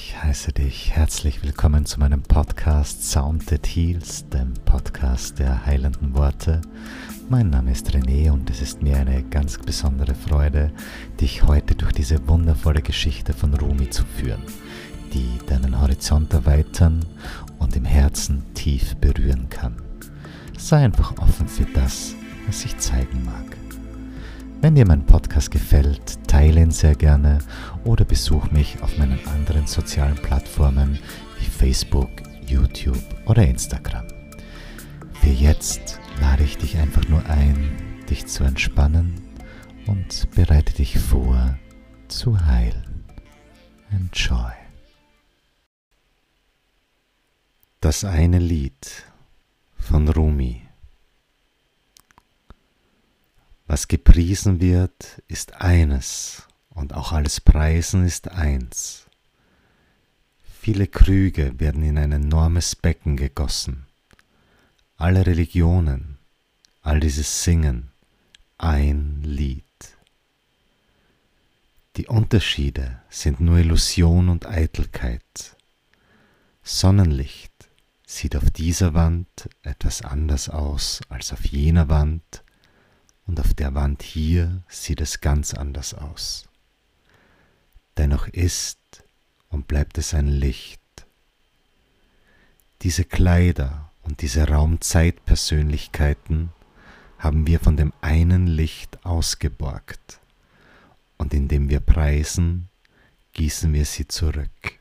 Ich heiße dich herzlich willkommen zu meinem Podcast Sound That Heals, dem Podcast der heilenden Worte. Mein Name ist René und es ist mir eine ganz besondere Freude, dich heute durch diese wundervolle Geschichte von Rumi zu führen, die deinen Horizont erweitern und im Herzen tief berühren kann. Sei einfach offen für das, was sich zeigen mag. Wenn dir mein Podcast gefällt, teile ihn sehr gerne oder besuch mich auf meinen anderen sozialen Plattformen wie Facebook, YouTube oder Instagram. Für jetzt lade ich dich einfach nur ein, dich zu entspannen und bereite dich vor zu heilen. Enjoy. Das eine Lied von Rumi. Was gepriesen wird, ist eines, und auch alles Preisen ist eins. Viele Krüge werden in ein enormes Becken gegossen. Alle Religionen, all dieses Singen, ein Lied. Die Unterschiede sind nur Illusion und Eitelkeit. Sonnenlicht sieht auf dieser Wand etwas anders aus als auf jener Wand und auf der Wand hier sieht es ganz anders aus. Dennoch ist und bleibt es ein Licht. Diese Kleider und diese Raumzeitpersönlichkeiten haben wir von dem einen Licht ausgeborgt, und indem wir preisen, gießen wir sie zurück.